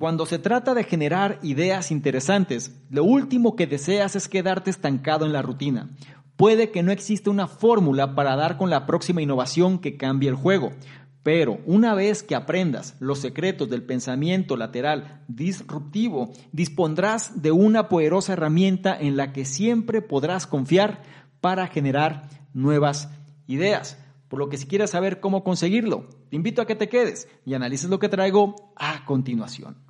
Cuando se trata de generar ideas interesantes, lo último que deseas es quedarte estancado en la rutina. Puede que no exista una fórmula para dar con la próxima innovación que cambie el juego, pero una vez que aprendas los secretos del pensamiento lateral disruptivo, dispondrás de una poderosa herramienta en la que siempre podrás confiar para generar nuevas ideas. Por lo que si quieres saber cómo conseguirlo, te invito a que te quedes y analices lo que traigo a continuación.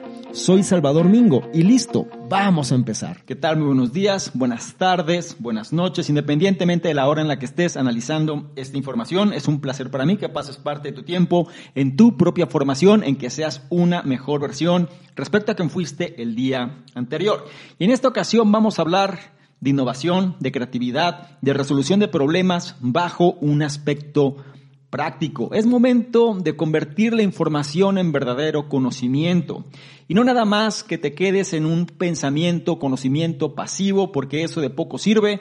Soy Salvador Mingo y listo, vamos a empezar. ¿Qué tal? Muy buenos días, buenas tardes, buenas noches, independientemente de la hora en la que estés analizando esta información. Es un placer para mí que pases parte de tu tiempo en tu propia formación, en que seas una mejor versión respecto a quien fuiste el día anterior. Y en esta ocasión vamos a hablar de innovación, de creatividad, de resolución de problemas bajo un aspecto práctico. Es momento de convertir la información en verdadero conocimiento. Y no nada más que te quedes en un pensamiento, conocimiento pasivo, porque eso de poco sirve.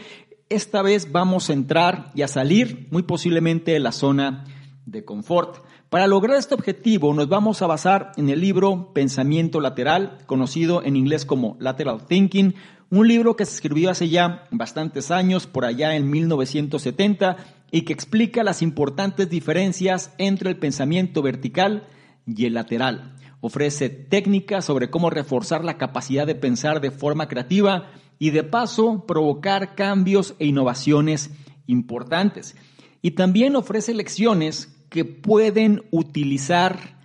Esta vez vamos a entrar y a salir muy posiblemente de la zona de confort. Para lograr este objetivo nos vamos a basar en el libro Pensamiento Lateral, conocido en inglés como Lateral Thinking, un libro que se escribió hace ya bastantes años, por allá en 1970, y que explica las importantes diferencias entre el pensamiento vertical y el lateral. Ofrece técnicas sobre cómo reforzar la capacidad de pensar de forma creativa y de paso provocar cambios e innovaciones importantes. Y también ofrece lecciones que pueden utilizar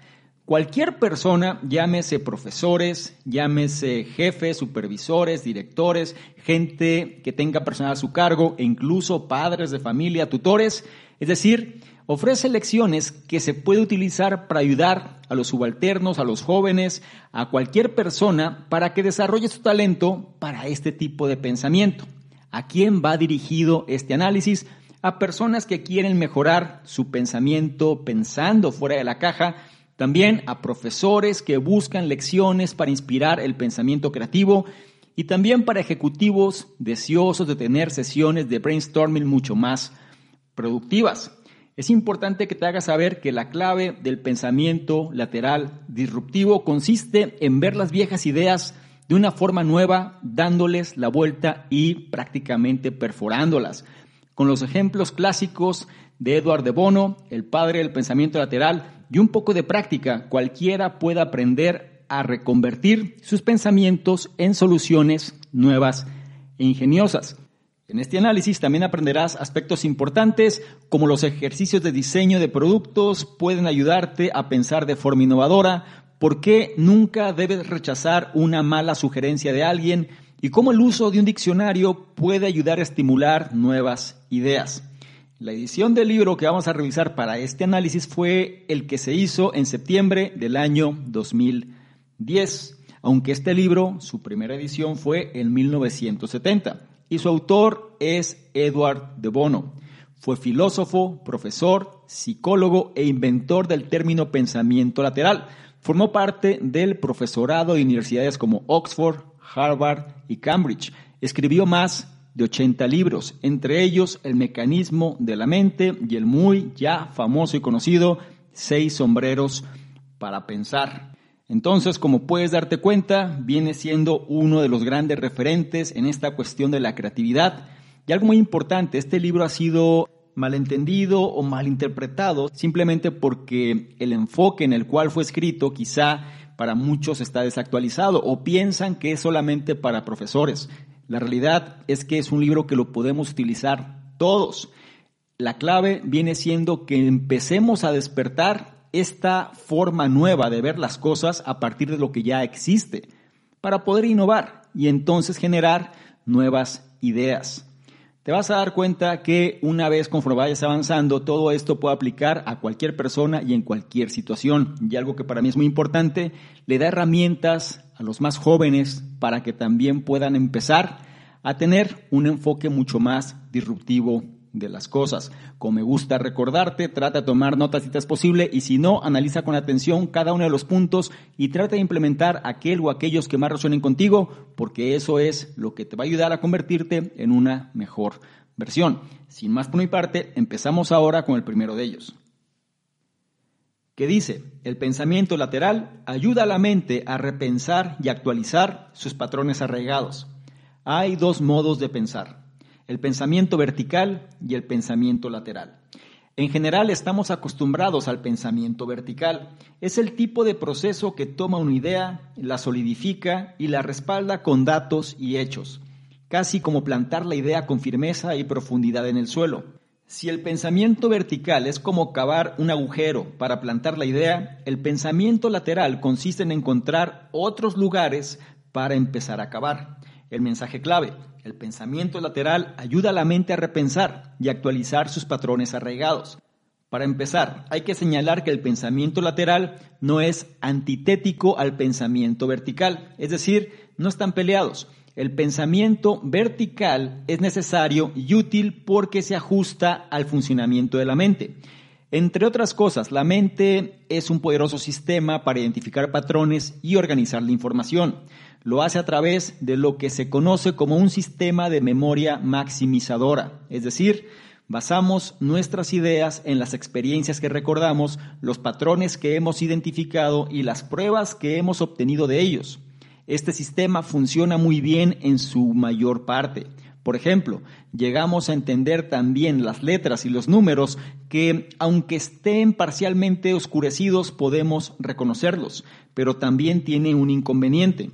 Cualquier persona, llámese profesores, llámese jefes, supervisores, directores, gente que tenga personal a su cargo e incluso padres de familia, tutores, es decir, ofrece lecciones que se puede utilizar para ayudar a los subalternos, a los jóvenes, a cualquier persona para que desarrolle su talento para este tipo de pensamiento. ¿A quién va dirigido este análisis? A personas que quieren mejorar su pensamiento pensando fuera de la caja también a profesores que buscan lecciones para inspirar el pensamiento creativo y también para ejecutivos deseosos de tener sesiones de brainstorming mucho más productivas. Es importante que te hagas saber que la clave del pensamiento lateral disruptivo consiste en ver las viejas ideas de una forma nueva, dándoles la vuelta y prácticamente perforándolas. Con los ejemplos clásicos de Edward de Bono, el padre del pensamiento lateral, y un poco de práctica, cualquiera puede aprender a reconvertir sus pensamientos en soluciones nuevas e ingeniosas. En este análisis también aprenderás aspectos importantes como los ejercicios de diseño de productos pueden ayudarte a pensar de forma innovadora, por qué nunca debes rechazar una mala sugerencia de alguien y cómo el uso de un diccionario puede ayudar a estimular nuevas ideas. La edición del libro que vamos a revisar para este análisis fue el que se hizo en septiembre del año 2010, aunque este libro, su primera edición fue en 1970, y su autor es Edward de Bono. Fue filósofo, profesor, psicólogo e inventor del término pensamiento lateral. Formó parte del profesorado de universidades como Oxford, Harvard y Cambridge. Escribió más de 80 libros, entre ellos El mecanismo de la mente y el muy ya famoso y conocido Seis sombreros para pensar. Entonces, como puedes darte cuenta, viene siendo uno de los grandes referentes en esta cuestión de la creatividad. Y algo muy importante, este libro ha sido malentendido o malinterpretado simplemente porque el enfoque en el cual fue escrito quizá para muchos está desactualizado o piensan que es solamente para profesores. La realidad es que es un libro que lo podemos utilizar todos. La clave viene siendo que empecemos a despertar esta forma nueva de ver las cosas a partir de lo que ya existe. para poder innovar y entonces generar nuevas ideas. Te vas a dar cuenta que una vez conforme vayas avanzando, todo esto puede aplicar a cualquier persona y en cualquier situación. Y algo que para mí es muy importante, le da herramientas a los más jóvenes para que también puedan empezar a tener un enfoque mucho más disruptivo de las cosas. Como me gusta recordarte, trata de tomar notas si te es posible y si no, analiza con atención cada uno de los puntos y trata de implementar aquel o aquellos que más resuenen contigo, porque eso es lo que te va a ayudar a convertirte en una mejor versión. Sin más por mi parte, empezamos ahora con el primero de ellos. Que dice, el pensamiento lateral ayuda a la mente a repensar y actualizar sus patrones arraigados. Hay dos modos de pensar el pensamiento vertical y el pensamiento lateral. En general estamos acostumbrados al pensamiento vertical. Es el tipo de proceso que toma una idea, la solidifica y la respalda con datos y hechos, casi como plantar la idea con firmeza y profundidad en el suelo. Si el pensamiento vertical es como cavar un agujero para plantar la idea, el pensamiento lateral consiste en encontrar otros lugares para empezar a cavar. El mensaje clave, el pensamiento lateral ayuda a la mente a repensar y actualizar sus patrones arraigados. Para empezar, hay que señalar que el pensamiento lateral no es antitético al pensamiento vertical, es decir, no están peleados. El pensamiento vertical es necesario y útil porque se ajusta al funcionamiento de la mente. Entre otras cosas, la mente es un poderoso sistema para identificar patrones y organizar la información. Lo hace a través de lo que se conoce como un sistema de memoria maximizadora, es decir, basamos nuestras ideas en las experiencias que recordamos, los patrones que hemos identificado y las pruebas que hemos obtenido de ellos. Este sistema funciona muy bien en su mayor parte. Por ejemplo, llegamos a entender también las letras y los números que, aunque estén parcialmente oscurecidos, podemos reconocerlos, pero también tiene un inconveniente.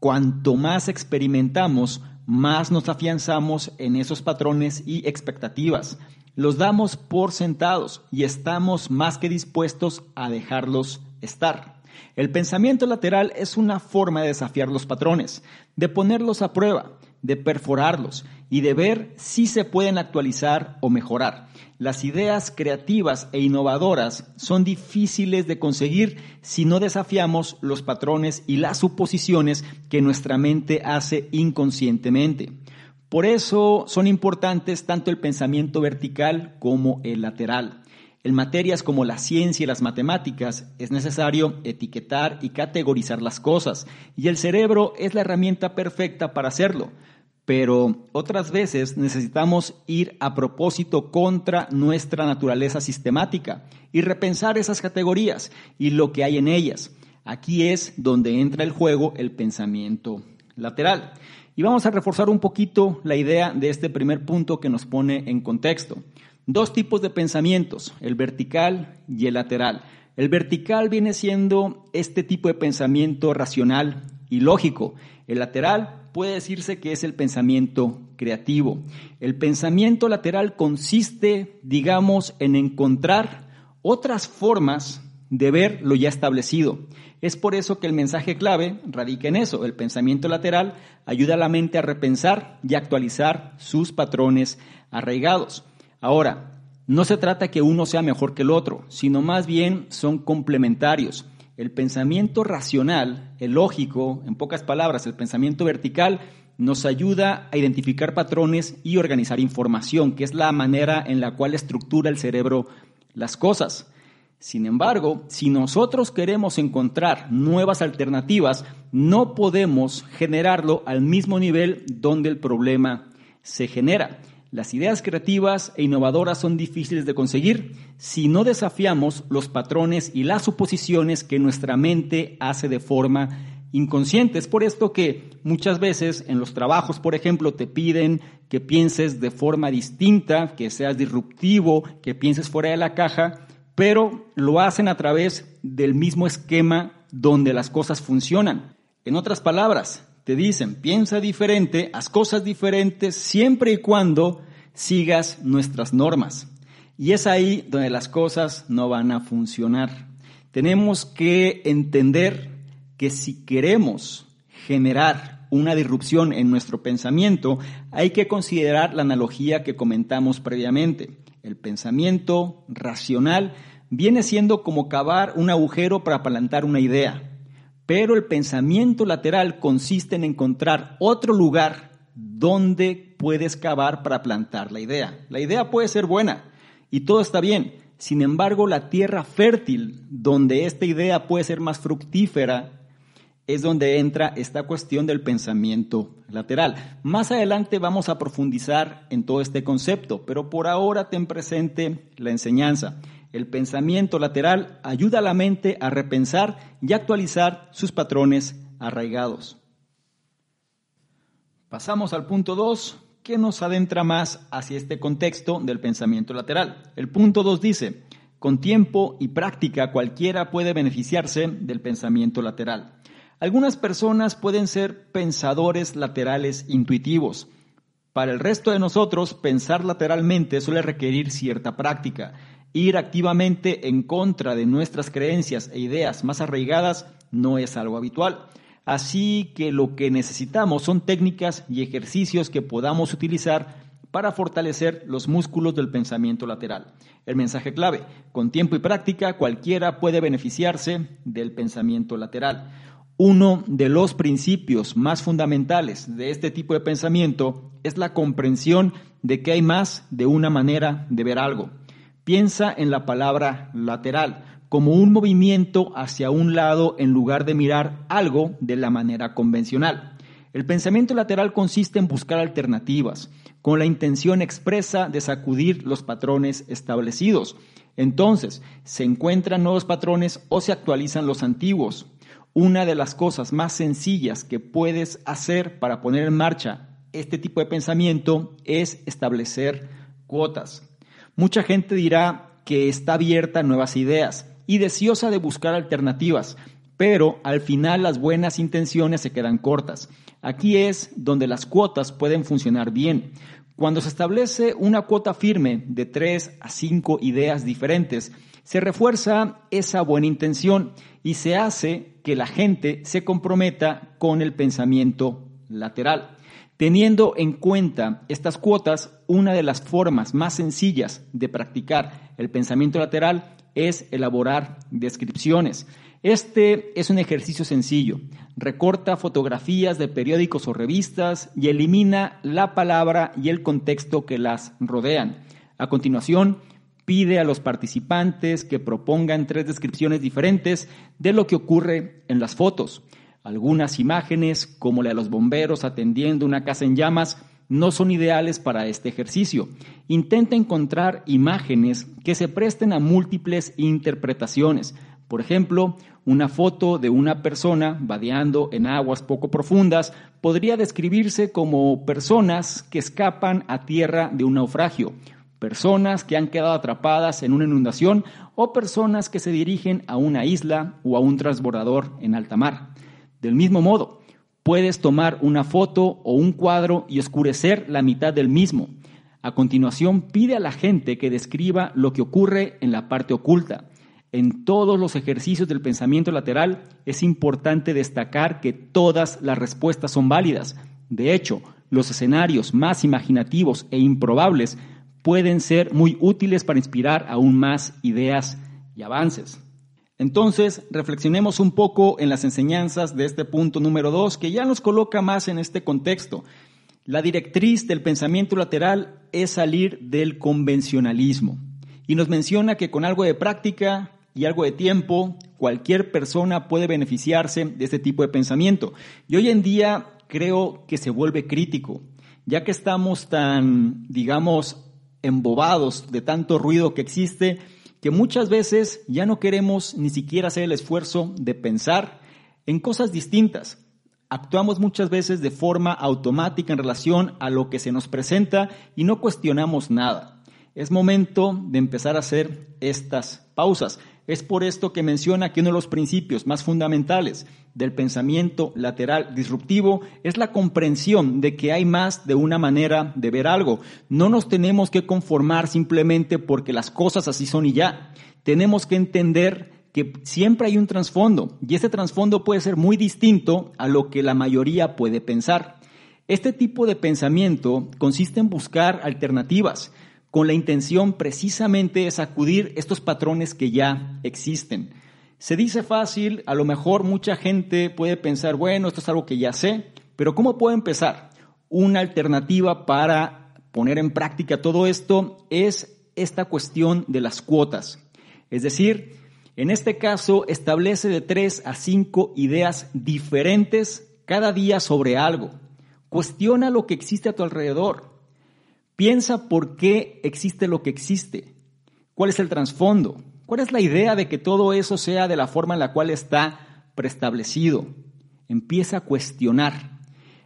Cuanto más experimentamos, más nos afianzamos en esos patrones y expectativas. Los damos por sentados y estamos más que dispuestos a dejarlos estar. El pensamiento lateral es una forma de desafiar los patrones, de ponerlos a prueba, de perforarlos y de ver si se pueden actualizar o mejorar. Las ideas creativas e innovadoras son difíciles de conseguir si no desafiamos los patrones y las suposiciones que nuestra mente hace inconscientemente. Por eso son importantes tanto el pensamiento vertical como el lateral. En materias como la ciencia y las matemáticas es necesario etiquetar y categorizar las cosas, y el cerebro es la herramienta perfecta para hacerlo pero otras veces necesitamos ir a propósito contra nuestra naturaleza sistemática y repensar esas categorías y lo que hay en ellas. Aquí es donde entra el juego el pensamiento lateral. Y vamos a reforzar un poquito la idea de este primer punto que nos pone en contexto. Dos tipos de pensamientos, el vertical y el lateral. El vertical viene siendo este tipo de pensamiento racional y lógico. El lateral puede decirse que es el pensamiento creativo. El pensamiento lateral consiste, digamos, en encontrar otras formas de ver lo ya establecido. Es por eso que el mensaje clave radica en eso. El pensamiento lateral ayuda a la mente a repensar y actualizar sus patrones arraigados. Ahora, no se trata que uno sea mejor que el otro, sino más bien son complementarios. El pensamiento racional, el lógico, en pocas palabras, el pensamiento vertical, nos ayuda a identificar patrones y organizar información, que es la manera en la cual estructura el cerebro las cosas. Sin embargo, si nosotros queremos encontrar nuevas alternativas, no podemos generarlo al mismo nivel donde el problema se genera. Las ideas creativas e innovadoras son difíciles de conseguir si no desafiamos los patrones y las suposiciones que nuestra mente hace de forma inconsciente. Es por esto que muchas veces en los trabajos, por ejemplo, te piden que pienses de forma distinta, que seas disruptivo, que pienses fuera de la caja, pero lo hacen a través del mismo esquema donde las cosas funcionan. En otras palabras, te dicen, piensa diferente, haz cosas diferentes, siempre y cuando sigas nuestras normas. Y es ahí donde las cosas no van a funcionar. Tenemos que entender que si queremos generar una disrupción en nuestro pensamiento, hay que considerar la analogía que comentamos previamente. El pensamiento racional viene siendo como cavar un agujero para plantar una idea, pero el pensamiento lateral consiste en encontrar otro lugar donde puedes cavar para plantar la idea. La idea puede ser buena y todo está bien, sin embargo la tierra fértil donde esta idea puede ser más fructífera es donde entra esta cuestión del pensamiento lateral. Más adelante vamos a profundizar en todo este concepto, pero por ahora ten presente la enseñanza. El pensamiento lateral ayuda a la mente a repensar y actualizar sus patrones arraigados. Pasamos al punto 2, que nos adentra más hacia este contexto del pensamiento lateral. El punto 2 dice, con tiempo y práctica cualquiera puede beneficiarse del pensamiento lateral. Algunas personas pueden ser pensadores laterales intuitivos. Para el resto de nosotros, pensar lateralmente suele requerir cierta práctica. Ir activamente en contra de nuestras creencias e ideas más arraigadas no es algo habitual. Así que lo que necesitamos son técnicas y ejercicios que podamos utilizar para fortalecer los músculos del pensamiento lateral. El mensaje clave, con tiempo y práctica cualquiera puede beneficiarse del pensamiento lateral. Uno de los principios más fundamentales de este tipo de pensamiento es la comprensión de que hay más de una manera de ver algo. Piensa en la palabra lateral como un movimiento hacia un lado en lugar de mirar algo de la manera convencional. El pensamiento lateral consiste en buscar alternativas, con la intención expresa de sacudir los patrones establecidos. Entonces, se encuentran nuevos patrones o se actualizan los antiguos. Una de las cosas más sencillas que puedes hacer para poner en marcha este tipo de pensamiento es establecer cuotas. Mucha gente dirá que está abierta a nuevas ideas y deseosa de buscar alternativas, pero al final las buenas intenciones se quedan cortas. Aquí es donde las cuotas pueden funcionar bien. Cuando se establece una cuota firme de tres a cinco ideas diferentes, se refuerza esa buena intención y se hace que la gente se comprometa con el pensamiento lateral. Teniendo en cuenta estas cuotas, una de las formas más sencillas de practicar el pensamiento lateral es elaborar descripciones. Este es un ejercicio sencillo. Recorta fotografías de periódicos o revistas y elimina la palabra y el contexto que las rodean. A continuación, pide a los participantes que propongan tres descripciones diferentes de lo que ocurre en las fotos. Algunas imágenes, como la de los bomberos atendiendo una casa en llamas, no son ideales para este ejercicio. Intenta encontrar imágenes que se presten a múltiples interpretaciones. Por ejemplo, una foto de una persona vadeando en aguas poco profundas podría describirse como personas que escapan a tierra de un naufragio personas que han quedado atrapadas en una inundación o personas que se dirigen a una isla o a un transbordador en alta mar. Del mismo modo, puedes tomar una foto o un cuadro y oscurecer la mitad del mismo. A continuación, pide a la gente que describa lo que ocurre en la parte oculta. En todos los ejercicios del pensamiento lateral es importante destacar que todas las respuestas son válidas. De hecho, los escenarios más imaginativos e improbables pueden ser muy útiles para inspirar aún más ideas y avances. Entonces, reflexionemos un poco en las enseñanzas de este punto número dos, que ya nos coloca más en este contexto. La directriz del pensamiento lateral es salir del convencionalismo y nos menciona que con algo de práctica y algo de tiempo, cualquier persona puede beneficiarse de este tipo de pensamiento. Y hoy en día creo que se vuelve crítico, ya que estamos tan, digamos, embobados de tanto ruido que existe, que muchas veces ya no queremos ni siquiera hacer el esfuerzo de pensar en cosas distintas. Actuamos muchas veces de forma automática en relación a lo que se nos presenta y no cuestionamos nada. Es momento de empezar a hacer estas pausas. Es por esto que menciona que uno de los principios más fundamentales del pensamiento lateral disruptivo es la comprensión de que hay más de una manera de ver algo. No nos tenemos que conformar simplemente porque las cosas así son y ya. Tenemos que entender que siempre hay un trasfondo y ese trasfondo puede ser muy distinto a lo que la mayoría puede pensar. Este tipo de pensamiento consiste en buscar alternativas con la intención precisamente de sacudir estos patrones que ya existen. Se dice fácil, a lo mejor mucha gente puede pensar, bueno, esto es algo que ya sé, pero ¿cómo puedo empezar? Una alternativa para poner en práctica todo esto es esta cuestión de las cuotas. Es decir, en este caso establece de tres a cinco ideas diferentes cada día sobre algo. Cuestiona lo que existe a tu alrededor. Piensa por qué existe lo que existe. ¿Cuál es el trasfondo? ¿Cuál es la idea de que todo eso sea de la forma en la cual está preestablecido? Empieza a cuestionar.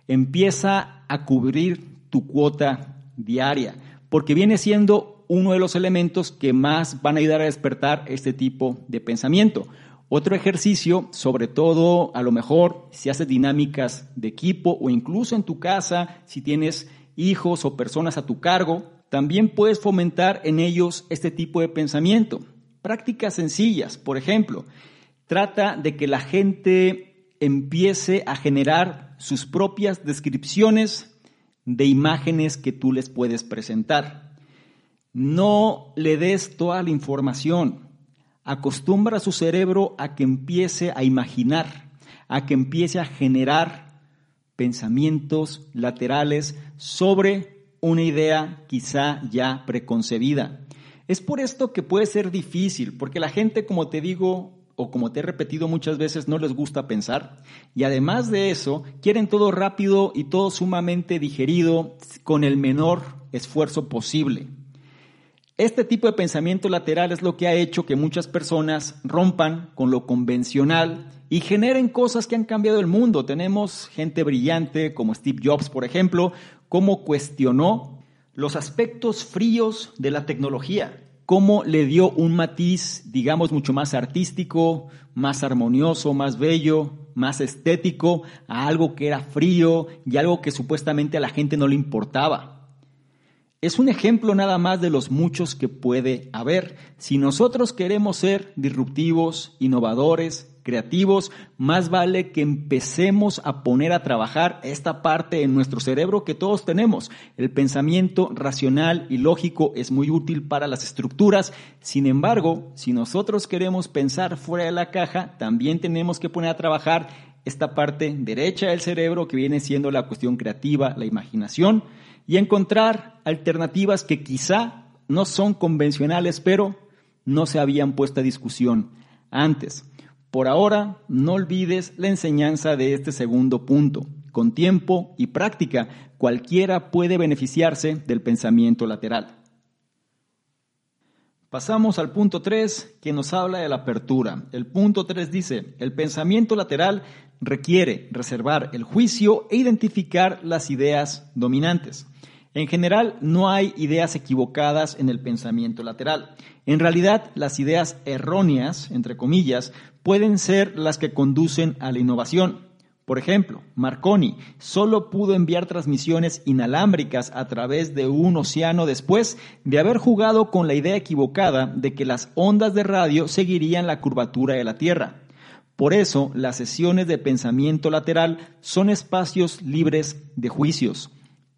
Empieza a cubrir tu cuota diaria, porque viene siendo uno de los elementos que más van a ayudar a despertar este tipo de pensamiento. Otro ejercicio, sobre todo a lo mejor si haces dinámicas de equipo o incluso en tu casa, si tienes hijos o personas a tu cargo, también puedes fomentar en ellos este tipo de pensamiento. Prácticas sencillas, por ejemplo, trata de que la gente empiece a generar sus propias descripciones de imágenes que tú les puedes presentar. No le des toda la información. Acostumbra a su cerebro a que empiece a imaginar, a que empiece a generar pensamientos laterales sobre una idea quizá ya preconcebida. Es por esto que puede ser difícil, porque la gente, como te digo, o como te he repetido muchas veces, no les gusta pensar. Y además de eso, quieren todo rápido y todo sumamente digerido con el menor esfuerzo posible. Este tipo de pensamiento lateral es lo que ha hecho que muchas personas rompan con lo convencional y generen cosas que han cambiado el mundo. Tenemos gente brillante como Steve Jobs, por ejemplo, cómo cuestionó los aspectos fríos de la tecnología, cómo le dio un matiz, digamos, mucho más artístico, más armonioso, más bello, más estético a algo que era frío y algo que supuestamente a la gente no le importaba. Es un ejemplo nada más de los muchos que puede haber. Si nosotros queremos ser disruptivos, innovadores, creativos, más vale que empecemos a poner a trabajar esta parte en nuestro cerebro que todos tenemos. El pensamiento racional y lógico es muy útil para las estructuras. Sin embargo, si nosotros queremos pensar fuera de la caja, también tenemos que poner a trabajar esta parte derecha del cerebro que viene siendo la cuestión creativa, la imaginación y encontrar alternativas que quizá no son convencionales, pero no se habían puesto a discusión antes. Por ahora, no olvides la enseñanza de este segundo punto. Con tiempo y práctica, cualquiera puede beneficiarse del pensamiento lateral. Pasamos al punto 3 que nos habla de la apertura. El punto 3 dice, el pensamiento lateral requiere reservar el juicio e identificar las ideas dominantes. En general, no hay ideas equivocadas en el pensamiento lateral. En realidad, las ideas erróneas, entre comillas, pueden ser las que conducen a la innovación. Por ejemplo, Marconi solo pudo enviar transmisiones inalámbricas a través de un océano después de haber jugado con la idea equivocada de que las ondas de radio seguirían la curvatura de la Tierra. Por eso, las sesiones de pensamiento lateral son espacios libres de juicios.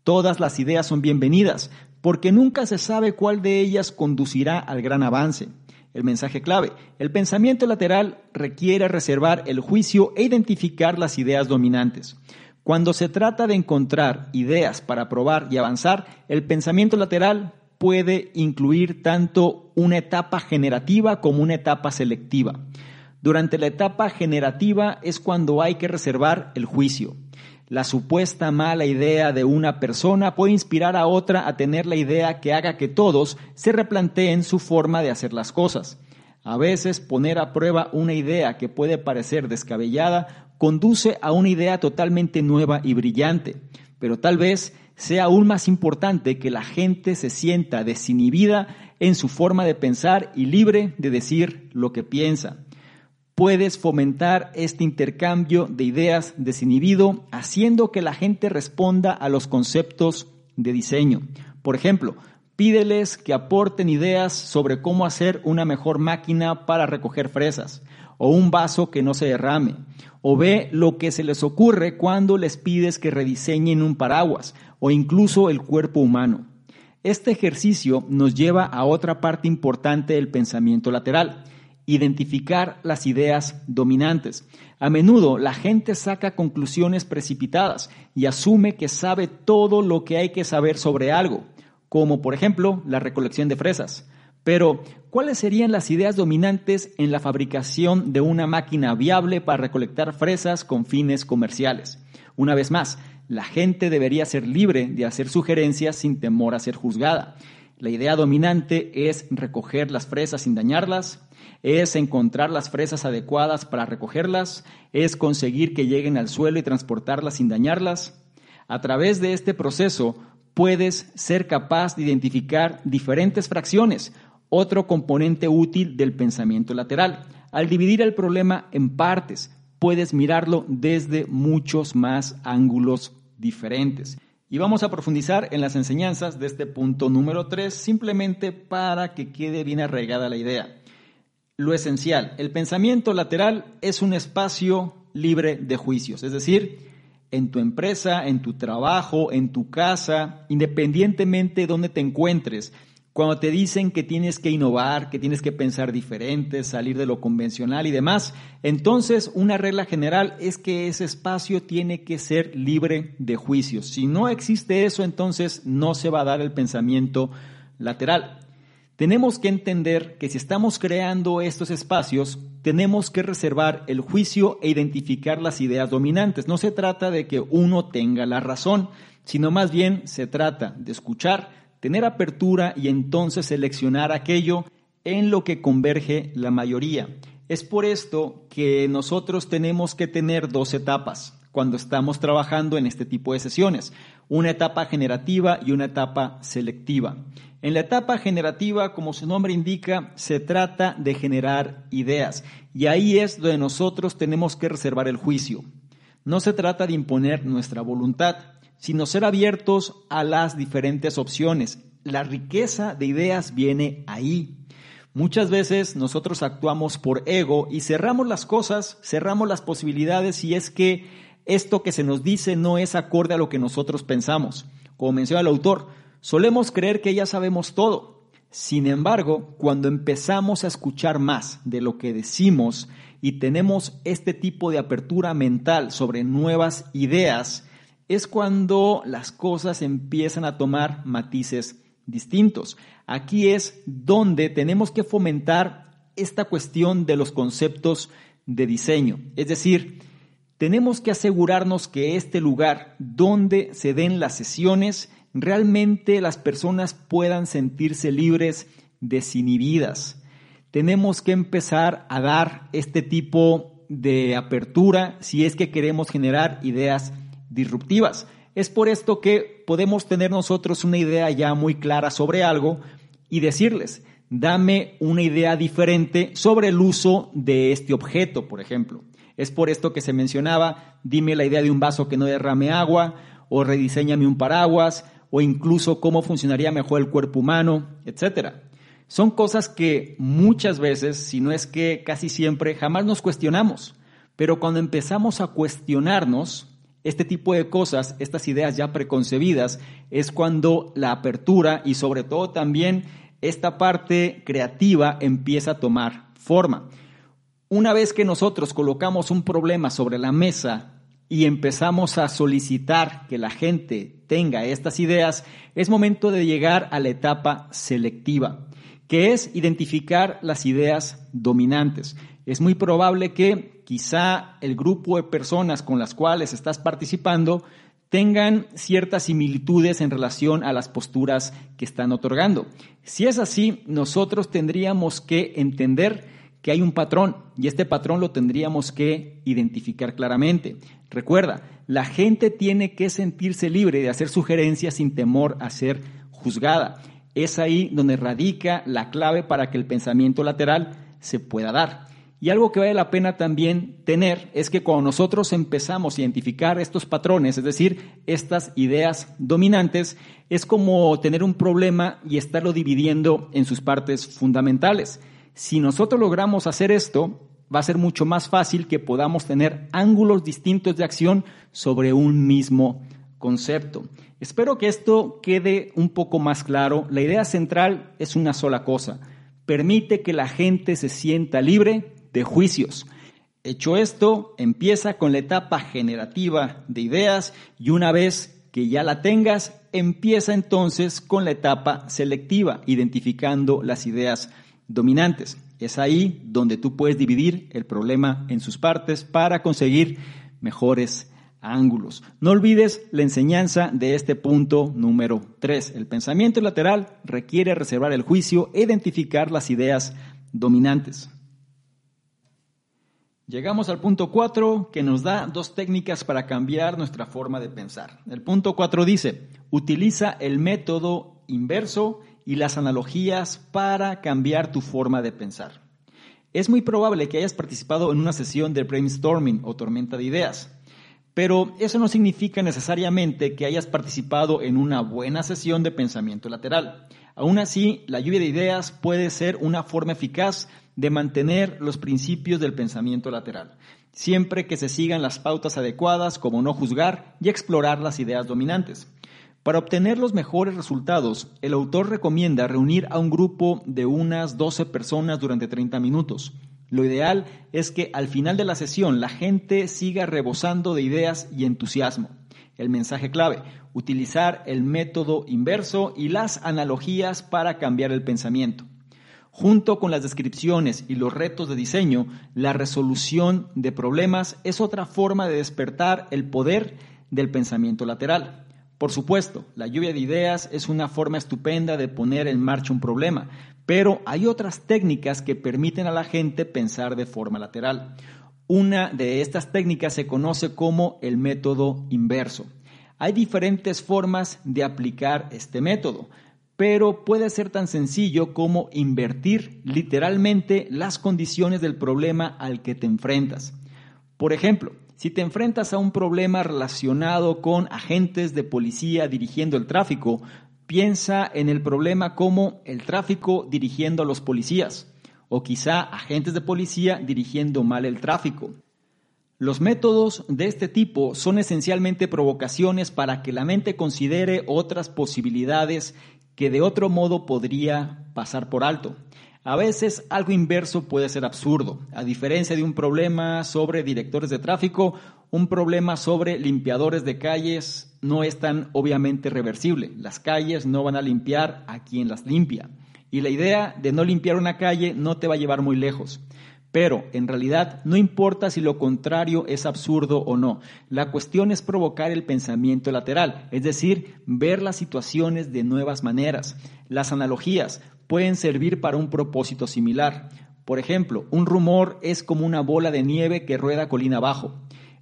Todas las ideas son bienvenidas, porque nunca se sabe cuál de ellas conducirá al gran avance. El mensaje clave, el pensamiento lateral requiere reservar el juicio e identificar las ideas dominantes. Cuando se trata de encontrar ideas para probar y avanzar, el pensamiento lateral puede incluir tanto una etapa generativa como una etapa selectiva. Durante la etapa generativa es cuando hay que reservar el juicio. La supuesta mala idea de una persona puede inspirar a otra a tener la idea que haga que todos se replanteen su forma de hacer las cosas. A veces poner a prueba una idea que puede parecer descabellada conduce a una idea totalmente nueva y brillante, pero tal vez sea aún más importante que la gente se sienta desinhibida en su forma de pensar y libre de decir lo que piensa puedes fomentar este intercambio de ideas desinhibido haciendo que la gente responda a los conceptos de diseño. Por ejemplo, Pídeles que aporten ideas sobre cómo hacer una mejor máquina para recoger fresas, o un vaso que no se derrame, o ve lo que se les ocurre cuando les pides que rediseñen un paraguas, o incluso el cuerpo humano. Este ejercicio nos lleva a otra parte importante del pensamiento lateral, identificar las ideas dominantes. A menudo la gente saca conclusiones precipitadas y asume que sabe todo lo que hay que saber sobre algo, como por ejemplo la recolección de fresas. Pero, ¿cuáles serían las ideas dominantes en la fabricación de una máquina viable para recolectar fresas con fines comerciales? Una vez más, la gente debería ser libre de hacer sugerencias sin temor a ser juzgada. La idea dominante es recoger las fresas sin dañarlas, es encontrar las fresas adecuadas para recogerlas, es conseguir que lleguen al suelo y transportarlas sin dañarlas. A través de este proceso puedes ser capaz de identificar diferentes fracciones, otro componente útil del pensamiento lateral. Al dividir el problema en partes, puedes mirarlo desde muchos más ángulos diferentes. Y vamos a profundizar en las enseñanzas de este punto número 3, simplemente para que quede bien arraigada la idea. Lo esencial, el pensamiento lateral es un espacio libre de juicios, es decir, en tu empresa, en tu trabajo, en tu casa, independientemente de donde te encuentres, cuando te dicen que tienes que innovar, que tienes que pensar diferente, salir de lo convencional y demás, entonces una regla general es que ese espacio tiene que ser libre de juicios. Si no existe eso, entonces no se va a dar el pensamiento lateral. Tenemos que entender que si estamos creando estos espacios, tenemos que reservar el juicio e identificar las ideas dominantes. No se trata de que uno tenga la razón, sino más bien se trata de escuchar, tener apertura y entonces seleccionar aquello en lo que converge la mayoría. Es por esto que nosotros tenemos que tener dos etapas cuando estamos trabajando en este tipo de sesiones, una etapa generativa y una etapa selectiva. En la etapa generativa, como su nombre indica, se trata de generar ideas y ahí es donde nosotros tenemos que reservar el juicio. No se trata de imponer nuestra voluntad, sino ser abiertos a las diferentes opciones. La riqueza de ideas viene ahí. Muchas veces nosotros actuamos por ego y cerramos las cosas, cerramos las posibilidades si es que esto que se nos dice no es acorde a lo que nosotros pensamos. Como menciona el autor, solemos creer que ya sabemos todo. Sin embargo, cuando empezamos a escuchar más de lo que decimos y tenemos este tipo de apertura mental sobre nuevas ideas, es cuando las cosas empiezan a tomar matices distintos. Aquí es donde tenemos que fomentar esta cuestión de los conceptos de diseño. Es decir, tenemos que asegurarnos que este lugar donde se den las sesiones, realmente las personas puedan sentirse libres, desinhibidas. Tenemos que empezar a dar este tipo de apertura si es que queremos generar ideas disruptivas. Es por esto que podemos tener nosotros una idea ya muy clara sobre algo y decirles, dame una idea diferente sobre el uso de este objeto, por ejemplo. Es por esto que se mencionaba, dime la idea de un vaso que no derrame agua, o rediseñame un paraguas, o incluso cómo funcionaría mejor el cuerpo humano, etc. Son cosas que muchas veces, si no es que casi siempre, jamás nos cuestionamos. Pero cuando empezamos a cuestionarnos, este tipo de cosas, estas ideas ya preconcebidas, es cuando la apertura y sobre todo también esta parte creativa empieza a tomar forma. Una vez que nosotros colocamos un problema sobre la mesa y empezamos a solicitar que la gente tenga estas ideas, es momento de llegar a la etapa selectiva, que es identificar las ideas dominantes. Es muy probable que quizá el grupo de personas con las cuales estás participando tengan ciertas similitudes en relación a las posturas que están otorgando. Si es así, nosotros tendríamos que entender que hay un patrón y este patrón lo tendríamos que identificar claramente. Recuerda, la gente tiene que sentirse libre de hacer sugerencias sin temor a ser juzgada. Es ahí donde radica la clave para que el pensamiento lateral se pueda dar. Y algo que vale la pena también tener es que cuando nosotros empezamos a identificar estos patrones, es decir, estas ideas dominantes, es como tener un problema y estarlo dividiendo en sus partes fundamentales. Si nosotros logramos hacer esto, va a ser mucho más fácil que podamos tener ángulos distintos de acción sobre un mismo concepto. Espero que esto quede un poco más claro. La idea central es una sola cosa. Permite que la gente se sienta libre de juicios. Hecho esto, empieza con la etapa generativa de ideas y una vez que ya la tengas, empieza entonces con la etapa selectiva, identificando las ideas dominantes. Es ahí donde tú puedes dividir el problema en sus partes para conseguir mejores ángulos. No olvides la enseñanza de este punto número 3. El pensamiento lateral requiere reservar el juicio e identificar las ideas dominantes. Llegamos al punto 4 que nos da dos técnicas para cambiar nuestra forma de pensar. El punto 4 dice, utiliza el método inverso y las analogías para cambiar tu forma de pensar. Es muy probable que hayas participado en una sesión de brainstorming o tormenta de ideas, pero eso no significa necesariamente que hayas participado en una buena sesión de pensamiento lateral. Aún así, la lluvia de ideas puede ser una forma eficaz de mantener los principios del pensamiento lateral, siempre que se sigan las pautas adecuadas como no juzgar y explorar las ideas dominantes. Para obtener los mejores resultados, el autor recomienda reunir a un grupo de unas 12 personas durante 30 minutos. Lo ideal es que al final de la sesión la gente siga rebosando de ideas y entusiasmo. El mensaje clave, utilizar el método inverso y las analogías para cambiar el pensamiento. Junto con las descripciones y los retos de diseño, la resolución de problemas es otra forma de despertar el poder del pensamiento lateral. Por supuesto, la lluvia de ideas es una forma estupenda de poner en marcha un problema, pero hay otras técnicas que permiten a la gente pensar de forma lateral. Una de estas técnicas se conoce como el método inverso. Hay diferentes formas de aplicar este método pero puede ser tan sencillo como invertir literalmente las condiciones del problema al que te enfrentas. Por ejemplo, si te enfrentas a un problema relacionado con agentes de policía dirigiendo el tráfico, piensa en el problema como el tráfico dirigiendo a los policías, o quizá agentes de policía dirigiendo mal el tráfico. Los métodos de este tipo son esencialmente provocaciones para que la mente considere otras posibilidades que de otro modo podría pasar por alto. A veces algo inverso puede ser absurdo. A diferencia de un problema sobre directores de tráfico, un problema sobre limpiadores de calles no es tan obviamente reversible. Las calles no van a limpiar a quien las limpia. Y la idea de no limpiar una calle no te va a llevar muy lejos. Pero en realidad no importa si lo contrario es absurdo o no. La cuestión es provocar el pensamiento lateral, es decir, ver las situaciones de nuevas maneras. Las analogías pueden servir para un propósito similar. Por ejemplo, un rumor es como una bola de nieve que rueda colina abajo.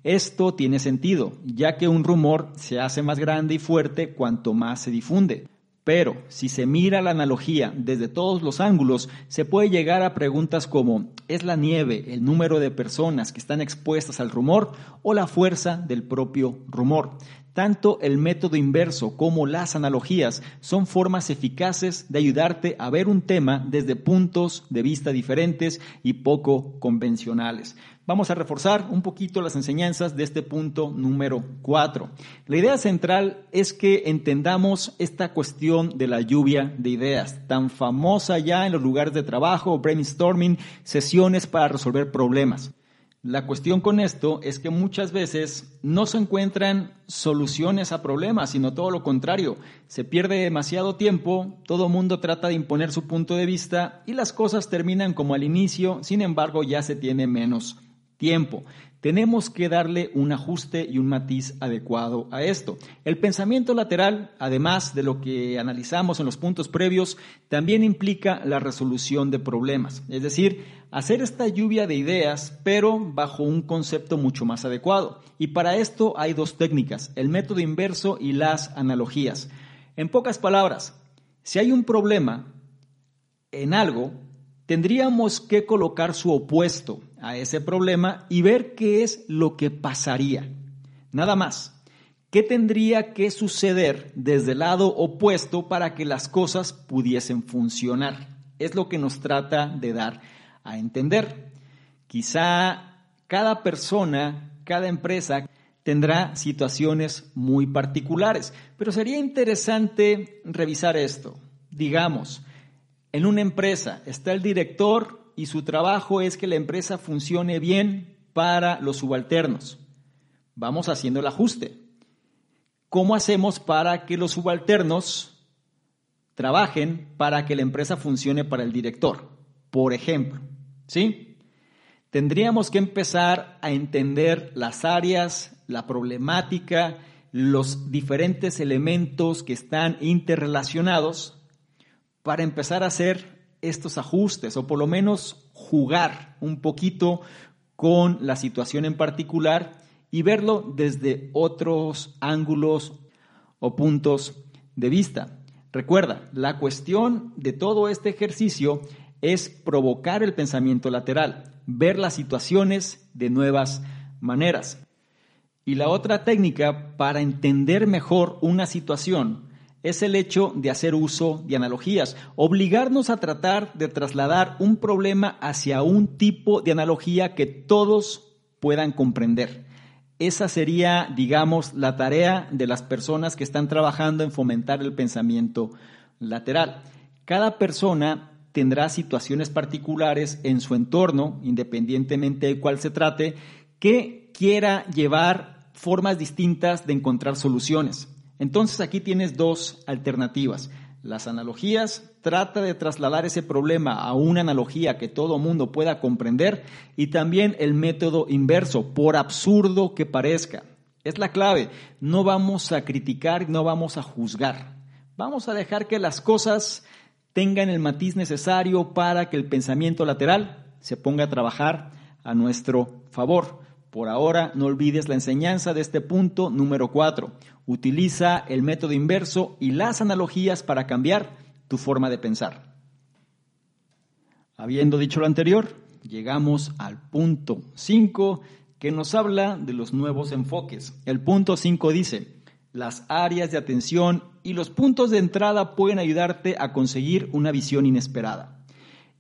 Esto tiene sentido, ya que un rumor se hace más grande y fuerte cuanto más se difunde. Pero si se mira la analogía desde todos los ángulos, se puede llegar a preguntas como ¿es la nieve el número de personas que están expuestas al rumor o la fuerza del propio rumor? Tanto el método inverso como las analogías son formas eficaces de ayudarte a ver un tema desde puntos de vista diferentes y poco convencionales. Vamos a reforzar un poquito las enseñanzas de este punto número 4. La idea central es que entendamos esta cuestión de la lluvia de ideas, tan famosa ya en los lugares de trabajo, brainstorming, sesiones para resolver problemas. La cuestión con esto es que muchas veces no se encuentran soluciones a problemas, sino todo lo contrario. Se pierde demasiado tiempo, todo mundo trata de imponer su punto de vista y las cosas terminan como al inicio, sin embargo ya se tiene menos tiempo tenemos que darle un ajuste y un matiz adecuado a esto. El pensamiento lateral, además de lo que analizamos en los puntos previos, también implica la resolución de problemas, es decir, hacer esta lluvia de ideas, pero bajo un concepto mucho más adecuado. Y para esto hay dos técnicas, el método inverso y las analogías. En pocas palabras, si hay un problema en algo, tendríamos que colocar su opuesto a ese problema y ver qué es lo que pasaría. Nada más. ¿Qué tendría que suceder desde el lado opuesto para que las cosas pudiesen funcionar? Es lo que nos trata de dar a entender. Quizá cada persona, cada empresa tendrá situaciones muy particulares, pero sería interesante revisar esto. Digamos, en una empresa está el director y su trabajo es que la empresa funcione bien para los subalternos. Vamos haciendo el ajuste. ¿Cómo hacemos para que los subalternos trabajen para que la empresa funcione para el director? Por ejemplo, ¿sí? Tendríamos que empezar a entender las áreas, la problemática, los diferentes elementos que están interrelacionados para empezar a hacer estos ajustes o por lo menos jugar un poquito con la situación en particular y verlo desde otros ángulos o puntos de vista. Recuerda, la cuestión de todo este ejercicio es provocar el pensamiento lateral, ver las situaciones de nuevas maneras. Y la otra técnica para entender mejor una situación es el hecho de hacer uso de analogías, obligarnos a tratar de trasladar un problema hacia un tipo de analogía que todos puedan comprender. Esa sería, digamos, la tarea de las personas que están trabajando en fomentar el pensamiento lateral. Cada persona tendrá situaciones particulares en su entorno, independientemente de cuál se trate, que quiera llevar formas distintas de encontrar soluciones. Entonces aquí tienes dos alternativas. Las analogías, trata de trasladar ese problema a una analogía que todo mundo pueda comprender y también el método inverso, por absurdo que parezca. Es la clave, no vamos a criticar, no vamos a juzgar. Vamos a dejar que las cosas tengan el matiz necesario para que el pensamiento lateral se ponga a trabajar a nuestro favor. Por ahora, no olvides la enseñanza de este punto número 4. Utiliza el método inverso y las analogías para cambiar tu forma de pensar. Habiendo dicho lo anterior, llegamos al punto 5 que nos habla de los nuevos enfoques. El punto 5 dice, las áreas de atención y los puntos de entrada pueden ayudarte a conseguir una visión inesperada.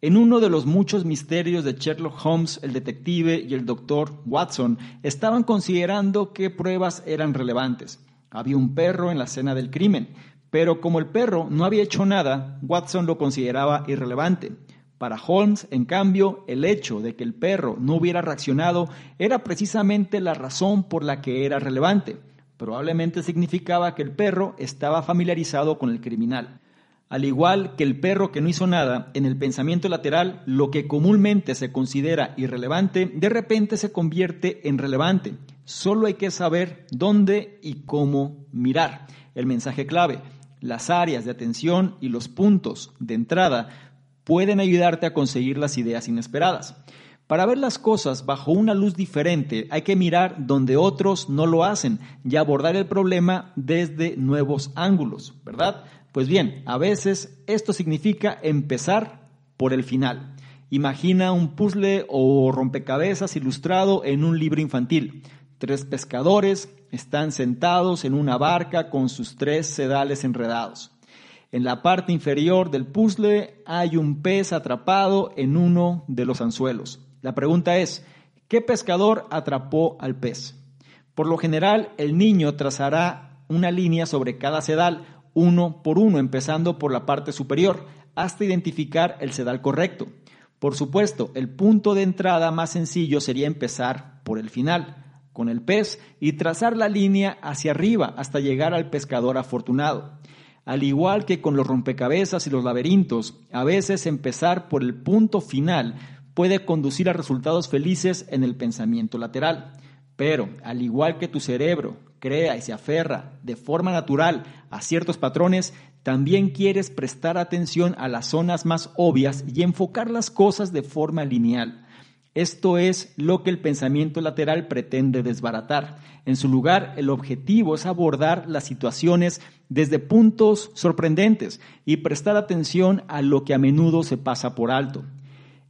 En uno de los muchos misterios de Sherlock Holmes, el detective y el doctor Watson estaban considerando qué pruebas eran relevantes. Había un perro en la escena del crimen, pero como el perro no había hecho nada, Watson lo consideraba irrelevante. Para Holmes, en cambio, el hecho de que el perro no hubiera reaccionado era precisamente la razón por la que era relevante. Probablemente significaba que el perro estaba familiarizado con el criminal. Al igual que el perro que no hizo nada, en el pensamiento lateral, lo que comúnmente se considera irrelevante, de repente se convierte en relevante. Solo hay que saber dónde y cómo mirar. El mensaje clave, las áreas de atención y los puntos de entrada pueden ayudarte a conseguir las ideas inesperadas. Para ver las cosas bajo una luz diferente hay que mirar donde otros no lo hacen y abordar el problema desde nuevos ángulos, ¿verdad? Pues bien, a veces esto significa empezar por el final. Imagina un puzzle o rompecabezas ilustrado en un libro infantil. Tres pescadores están sentados en una barca con sus tres sedales enredados. En la parte inferior del puzzle hay un pez atrapado en uno de los anzuelos. La pregunta es, ¿qué pescador atrapó al pez? Por lo general, el niño trazará una línea sobre cada sedal, uno por uno, empezando por la parte superior, hasta identificar el sedal correcto. Por supuesto, el punto de entrada más sencillo sería empezar por el final con el pez y trazar la línea hacia arriba hasta llegar al pescador afortunado. Al igual que con los rompecabezas y los laberintos, a veces empezar por el punto final puede conducir a resultados felices en el pensamiento lateral. Pero, al igual que tu cerebro crea y se aferra de forma natural a ciertos patrones, también quieres prestar atención a las zonas más obvias y enfocar las cosas de forma lineal. Esto es lo que el pensamiento lateral pretende desbaratar. En su lugar, el objetivo es abordar las situaciones desde puntos sorprendentes y prestar atención a lo que a menudo se pasa por alto.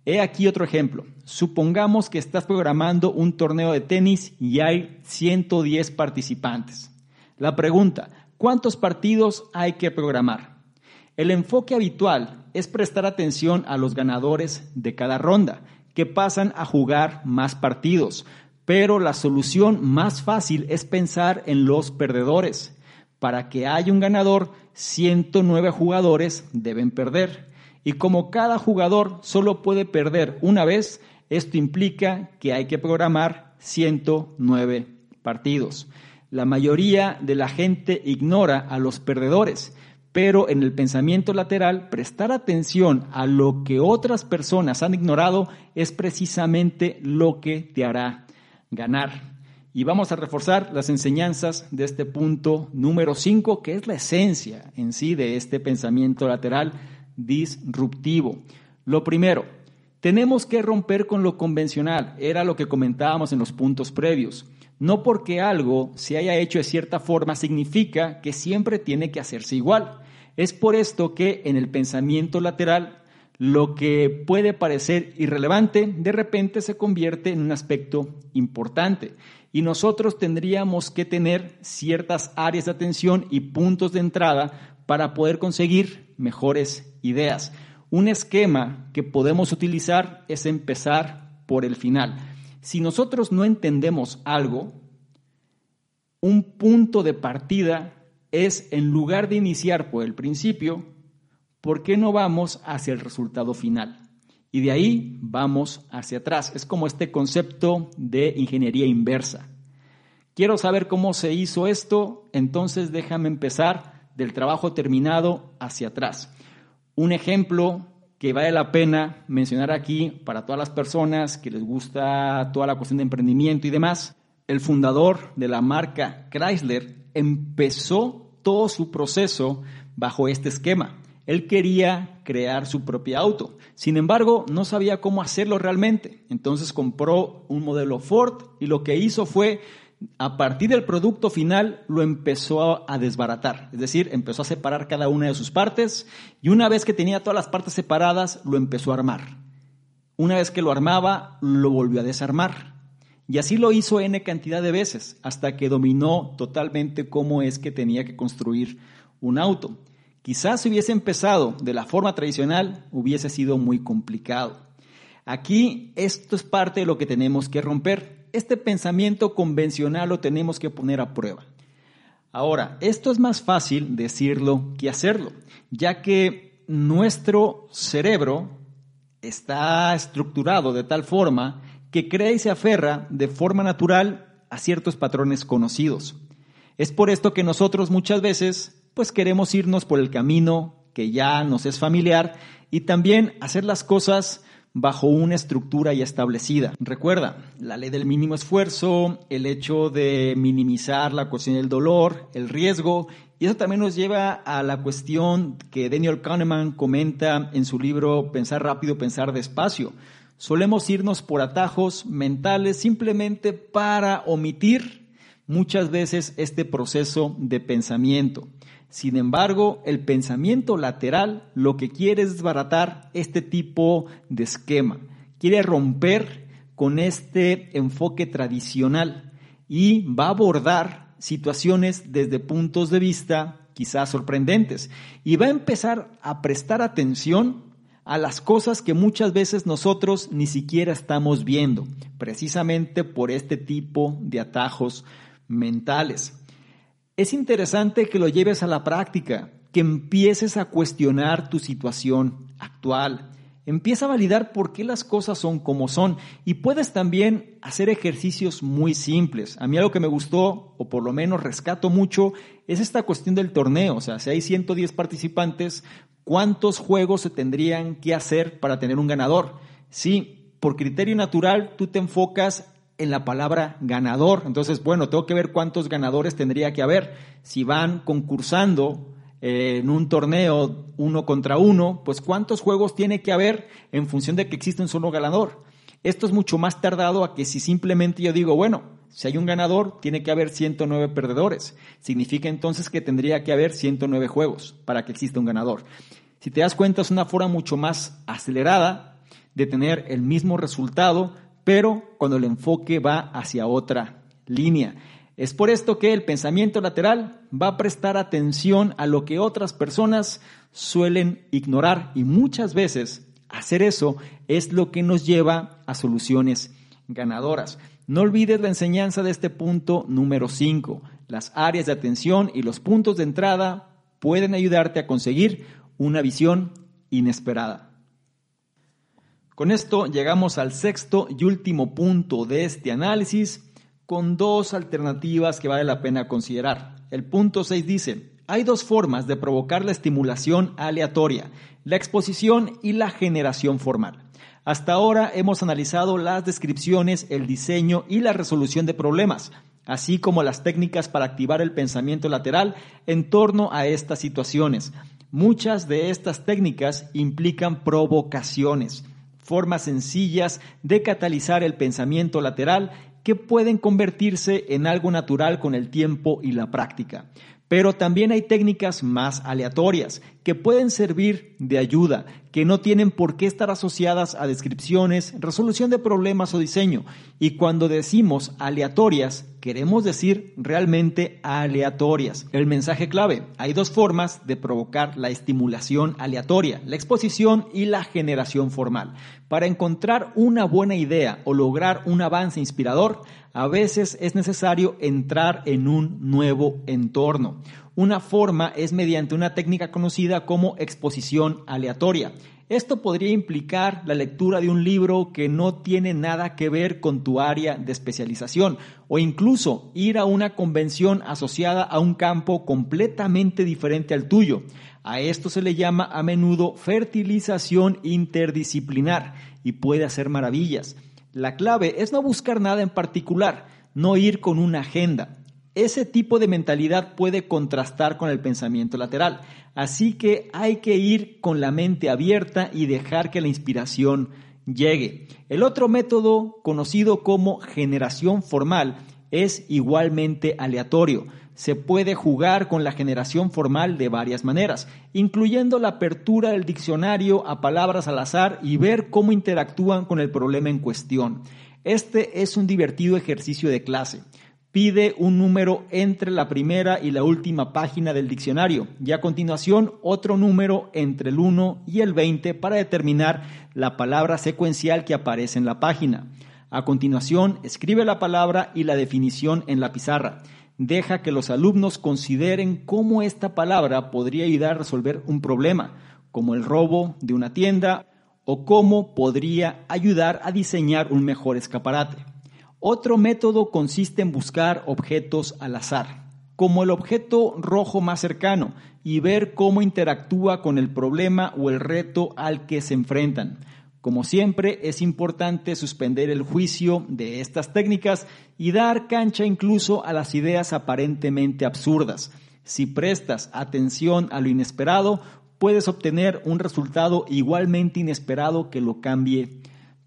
He aquí otro ejemplo. Supongamos que estás programando un torneo de tenis y hay 110 participantes. La pregunta, ¿cuántos partidos hay que programar? El enfoque habitual es prestar atención a los ganadores de cada ronda, que pasan a jugar más partidos, pero la solución más fácil es pensar en los perdedores. Para que haya un ganador, 109 jugadores deben perder. Y como cada jugador solo puede perder una vez, esto implica que hay que programar 109 partidos. La mayoría de la gente ignora a los perdedores, pero en el pensamiento lateral, prestar atención a lo que otras personas han ignorado es precisamente lo que te hará ganar. Y vamos a reforzar las enseñanzas de este punto número 5, que es la esencia en sí de este pensamiento lateral disruptivo. Lo primero, tenemos que romper con lo convencional, era lo que comentábamos en los puntos previos. No porque algo se haya hecho de cierta forma significa que siempre tiene que hacerse igual. Es por esto que en el pensamiento lateral lo que puede parecer irrelevante de repente se convierte en un aspecto importante y nosotros tendríamos que tener ciertas áreas de atención y puntos de entrada para poder conseguir mejores ideas. Un esquema que podemos utilizar es empezar por el final. Si nosotros no entendemos algo, un punto de partida es, en lugar de iniciar por el principio, ¿por qué no vamos hacia el resultado final? Y de ahí vamos hacia atrás. Es como este concepto de ingeniería inversa. Quiero saber cómo se hizo esto, entonces déjame empezar del trabajo terminado hacia atrás. Un ejemplo que vale la pena mencionar aquí para todas las personas que les gusta toda la cuestión de emprendimiento y demás, el fundador de la marca Chrysler empezó todo su proceso bajo este esquema. Él quería crear su propio auto. Sin embargo, no sabía cómo hacerlo realmente. Entonces compró un modelo Ford y lo que hizo fue, a partir del producto final, lo empezó a desbaratar. Es decir, empezó a separar cada una de sus partes y una vez que tenía todas las partes separadas, lo empezó a armar. Una vez que lo armaba, lo volvió a desarmar. Y así lo hizo N cantidad de veces, hasta que dominó totalmente cómo es que tenía que construir un auto. Quizás si hubiese empezado de la forma tradicional, hubiese sido muy complicado. Aquí esto es parte de lo que tenemos que romper. Este pensamiento convencional lo tenemos que poner a prueba. Ahora, esto es más fácil decirlo que hacerlo, ya que nuestro cerebro está estructurado de tal forma que crea y se aferra de forma natural a ciertos patrones conocidos. Es por esto que nosotros muchas veces pues queremos irnos por el camino que ya nos es familiar y también hacer las cosas bajo una estructura ya establecida. Recuerda, la ley del mínimo esfuerzo, el hecho de minimizar la cuestión del dolor, el riesgo, y eso también nos lleva a la cuestión que Daniel Kahneman comenta en su libro Pensar rápido, pensar despacio. Solemos irnos por atajos mentales simplemente para omitir muchas veces este proceso de pensamiento. Sin embargo, el pensamiento lateral lo que quiere es desbaratar este tipo de esquema. Quiere romper con este enfoque tradicional y va a abordar situaciones desde puntos de vista quizás sorprendentes y va a empezar a prestar atención a las cosas que muchas veces nosotros ni siquiera estamos viendo, precisamente por este tipo de atajos mentales es interesante que lo lleves a la práctica, que empieces a cuestionar tu situación actual. Empieza a validar por qué las cosas son como son y puedes también hacer ejercicios muy simples. A mí algo que me gustó, o por lo menos rescato mucho, es esta cuestión del torneo. O sea, si hay 110 participantes, ¿cuántos juegos se tendrían que hacer para tener un ganador? Sí, por criterio natural tú te enfocas en la palabra ganador. Entonces, bueno, tengo que ver cuántos ganadores tendría que haber. Si van concursando eh, en un torneo uno contra uno, pues cuántos juegos tiene que haber en función de que existe un solo ganador. Esto es mucho más tardado a que si simplemente yo digo, bueno, si hay un ganador, tiene que haber 109 perdedores. Significa entonces que tendría que haber 109 juegos para que exista un ganador. Si te das cuenta, es una forma mucho más acelerada de tener el mismo resultado, pero cuando el enfoque va hacia otra línea. Es por esto que el pensamiento lateral va a prestar atención a lo que otras personas suelen ignorar y muchas veces hacer eso es lo que nos lleva a soluciones ganadoras. No olvides la enseñanza de este punto número 5. Las áreas de atención y los puntos de entrada pueden ayudarte a conseguir una visión inesperada. Con esto llegamos al sexto y último punto de este análisis con dos alternativas que vale la pena considerar. El punto 6 dice, hay dos formas de provocar la estimulación aleatoria, la exposición y la generación formal. Hasta ahora hemos analizado las descripciones, el diseño y la resolución de problemas, así como las técnicas para activar el pensamiento lateral en torno a estas situaciones. Muchas de estas técnicas implican provocaciones, formas sencillas de catalizar el pensamiento lateral que pueden convertirse en algo natural con el tiempo y la práctica. Pero también hay técnicas más aleatorias que pueden servir de ayuda, que no tienen por qué estar asociadas a descripciones, resolución de problemas o diseño. Y cuando decimos aleatorias, queremos decir realmente aleatorias. El mensaje clave, hay dos formas de provocar la estimulación aleatoria, la exposición y la generación formal. Para encontrar una buena idea o lograr un avance inspirador, a veces es necesario entrar en un nuevo entorno. Una forma es mediante una técnica conocida como exposición aleatoria. Esto podría implicar la lectura de un libro que no tiene nada que ver con tu área de especialización o incluso ir a una convención asociada a un campo completamente diferente al tuyo. A esto se le llama a menudo fertilización interdisciplinar y puede hacer maravillas. La clave es no buscar nada en particular, no ir con una agenda. Ese tipo de mentalidad puede contrastar con el pensamiento lateral, así que hay que ir con la mente abierta y dejar que la inspiración llegue. El otro método, conocido como generación formal, es igualmente aleatorio. Se puede jugar con la generación formal de varias maneras, incluyendo la apertura del diccionario a palabras al azar y ver cómo interactúan con el problema en cuestión. Este es un divertido ejercicio de clase. Pide un número entre la primera y la última página del diccionario y a continuación otro número entre el 1 y el 20 para determinar la palabra secuencial que aparece en la página. A continuación, escribe la palabra y la definición en la pizarra. Deja que los alumnos consideren cómo esta palabra podría ayudar a resolver un problema, como el robo de una tienda o cómo podría ayudar a diseñar un mejor escaparate. Otro método consiste en buscar objetos al azar, como el objeto rojo más cercano, y ver cómo interactúa con el problema o el reto al que se enfrentan. Como siempre, es importante suspender el juicio de estas técnicas y dar cancha incluso a las ideas aparentemente absurdas. Si prestas atención a lo inesperado, puedes obtener un resultado igualmente inesperado que lo cambie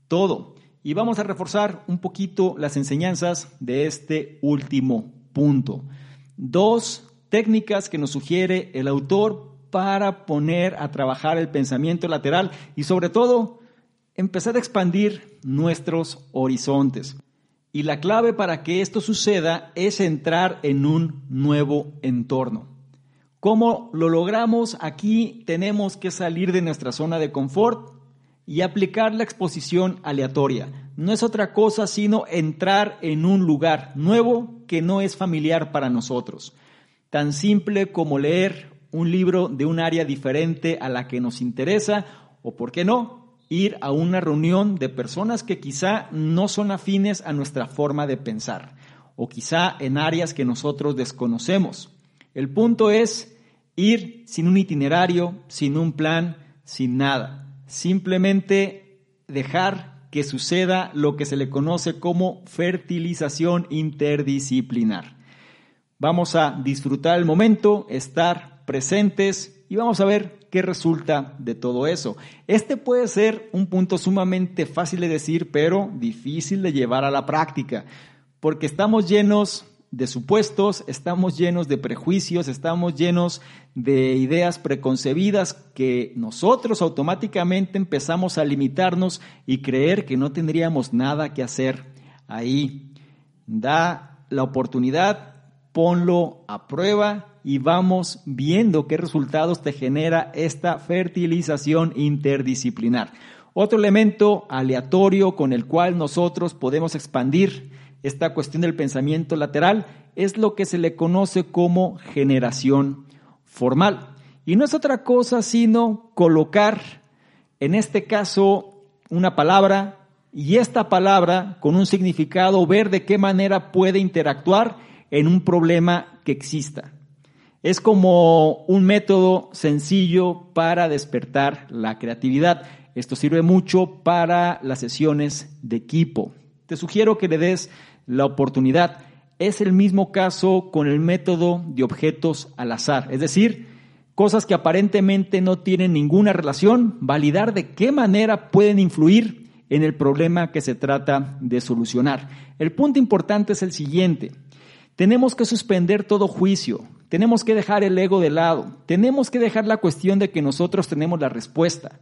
todo. Y vamos a reforzar un poquito las enseñanzas de este último punto. Dos técnicas que nos sugiere el autor para poner a trabajar el pensamiento lateral y sobre todo empezar a expandir nuestros horizontes. Y la clave para que esto suceda es entrar en un nuevo entorno. ¿Cómo lo logramos? Aquí tenemos que salir de nuestra zona de confort y aplicar la exposición aleatoria. No es otra cosa sino entrar en un lugar nuevo que no es familiar para nosotros. Tan simple como leer un libro de un área diferente a la que nos interesa o, por qué no, ir a una reunión de personas que quizá no son afines a nuestra forma de pensar o quizá en áreas que nosotros desconocemos. El punto es ir sin un itinerario, sin un plan, sin nada. Simplemente dejar que suceda lo que se le conoce como fertilización interdisciplinar. Vamos a disfrutar el momento, estar presentes y vamos a ver qué resulta de todo eso. Este puede ser un punto sumamente fácil de decir, pero difícil de llevar a la práctica, porque estamos llenos de supuestos, estamos llenos de prejuicios, estamos llenos de ideas preconcebidas que nosotros automáticamente empezamos a limitarnos y creer que no tendríamos nada que hacer ahí. Da la oportunidad, ponlo a prueba y vamos viendo qué resultados te genera esta fertilización interdisciplinar. Otro elemento aleatorio con el cual nosotros podemos expandir esta cuestión del pensamiento lateral es lo que se le conoce como generación formal. Y no es otra cosa sino colocar, en este caso, una palabra y esta palabra con un significado, ver de qué manera puede interactuar en un problema que exista. Es como un método sencillo para despertar la creatividad. Esto sirve mucho para las sesiones de equipo. Te sugiero que le des la oportunidad. Es el mismo caso con el método de objetos al azar, es decir, cosas que aparentemente no tienen ninguna relación, validar de qué manera pueden influir en el problema que se trata de solucionar. El punto importante es el siguiente. Tenemos que suspender todo juicio, tenemos que dejar el ego de lado, tenemos que dejar la cuestión de que nosotros tenemos la respuesta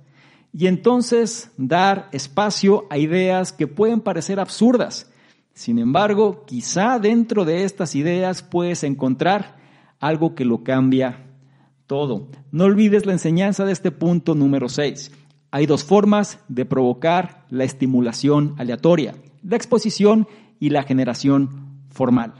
y entonces dar espacio a ideas que pueden parecer absurdas. Sin embargo, quizá dentro de estas ideas puedes encontrar algo que lo cambia todo. No olvides la enseñanza de este punto número 6. Hay dos formas de provocar la estimulación aleatoria, la exposición y la generación formal.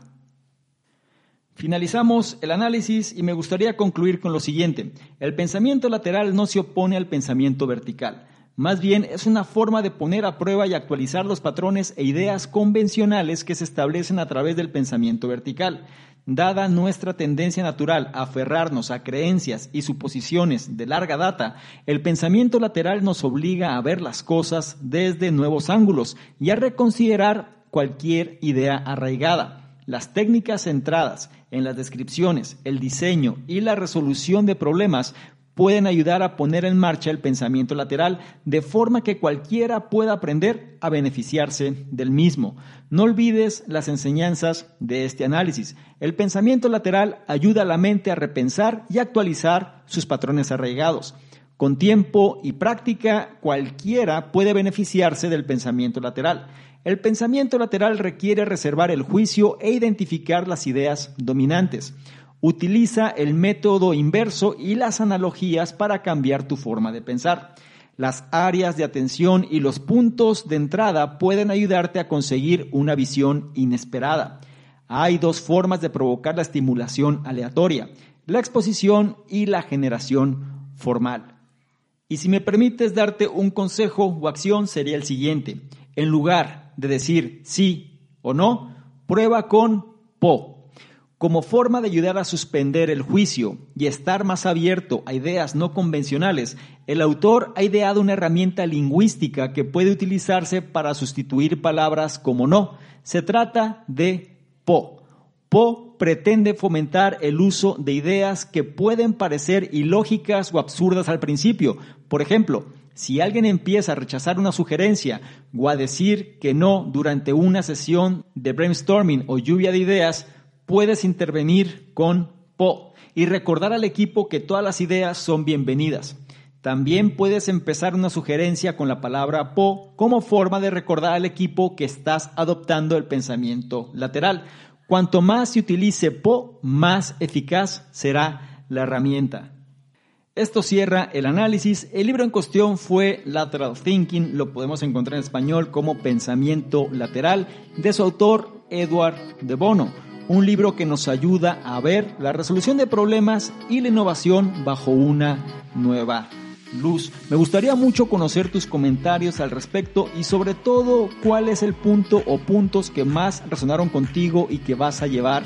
Finalizamos el análisis y me gustaría concluir con lo siguiente. El pensamiento lateral no se opone al pensamiento vertical. Más bien es una forma de poner a prueba y actualizar los patrones e ideas convencionales que se establecen a través del pensamiento vertical. Dada nuestra tendencia natural a aferrarnos a creencias y suposiciones de larga data, el pensamiento lateral nos obliga a ver las cosas desde nuevos ángulos y a reconsiderar cualquier idea arraigada. Las técnicas centradas en las descripciones, el diseño y la resolución de problemas pueden ayudar a poner en marcha el pensamiento lateral de forma que cualquiera pueda aprender a beneficiarse del mismo. No olvides las enseñanzas de este análisis. El pensamiento lateral ayuda a la mente a repensar y actualizar sus patrones arraigados. Con tiempo y práctica, cualquiera puede beneficiarse del pensamiento lateral. El pensamiento lateral requiere reservar el juicio e identificar las ideas dominantes. Utiliza el método inverso y las analogías para cambiar tu forma de pensar. Las áreas de atención y los puntos de entrada pueden ayudarte a conseguir una visión inesperada. Hay dos formas de provocar la estimulación aleatoria, la exposición y la generación formal. Y si me permites darte un consejo o acción sería el siguiente. En lugar de decir sí o no, prueba con po. Como forma de ayudar a suspender el juicio y estar más abierto a ideas no convencionales, el autor ha ideado una herramienta lingüística que puede utilizarse para sustituir palabras como no. Se trata de po. Po pretende fomentar el uso de ideas que pueden parecer ilógicas o absurdas al principio. Por ejemplo, si alguien empieza a rechazar una sugerencia o a decir que no durante una sesión de brainstorming o lluvia de ideas, puedes intervenir con po y recordar al equipo que todas las ideas son bienvenidas. También puedes empezar una sugerencia con la palabra po como forma de recordar al equipo que estás adoptando el pensamiento lateral. Cuanto más se utilice po, más eficaz será la herramienta. Esto cierra el análisis. El libro en cuestión fue Lateral Thinking, lo podemos encontrar en español como Pensamiento Lateral, de su autor Edward de Bono. Un libro que nos ayuda a ver la resolución de problemas y la innovación bajo una nueva luz. Me gustaría mucho conocer tus comentarios al respecto y sobre todo cuál es el punto o puntos que más resonaron contigo y que vas a llevar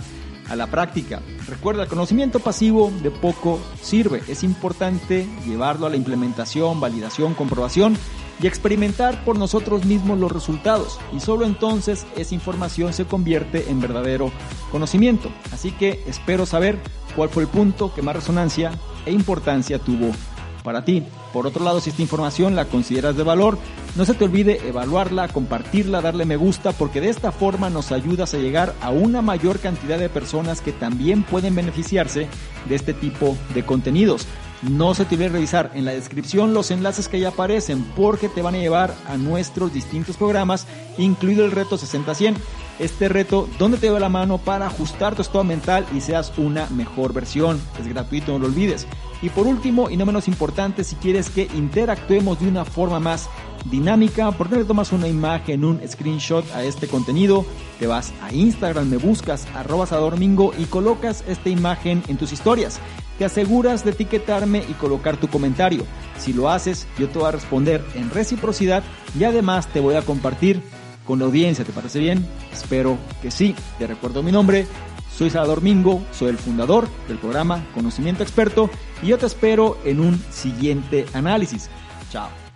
a la práctica. Recuerda, el conocimiento pasivo de poco sirve. Es importante llevarlo a la implementación, validación, comprobación y experimentar por nosotros mismos los resultados. Y solo entonces esa información se convierte en verdadero conocimiento. Así que espero saber cuál fue el punto que más resonancia e importancia tuvo para ti. Por otro lado, si esta información la consideras de valor, no se te olvide evaluarla, compartirla, darle me gusta, porque de esta forma nos ayudas a llegar a una mayor cantidad de personas que también pueden beneficiarse de este tipo de contenidos. No se te olvide revisar en la descripción los enlaces que ya aparecen porque te van a llevar a nuestros distintos programas, incluido el reto 60-100. Este reto donde te lleva la mano para ajustar tu estado mental y seas una mejor versión. Es gratuito, no lo olvides. Y por último, y no menos importante, si quieres que interactuemos de una forma más dinámica, ¿por qué le tomas una imagen, un screenshot a este contenido? Te vas a Instagram, me buscas arroba domingo y colocas esta imagen en tus historias te aseguras de etiquetarme y colocar tu comentario. Si lo haces, yo te voy a responder en reciprocidad y además te voy a compartir con la audiencia. ¿Te parece bien? Espero que sí. Te recuerdo mi nombre. Soy Salvador Mingo, soy el fundador del programa Conocimiento Experto y yo te espero en un siguiente análisis. Chao.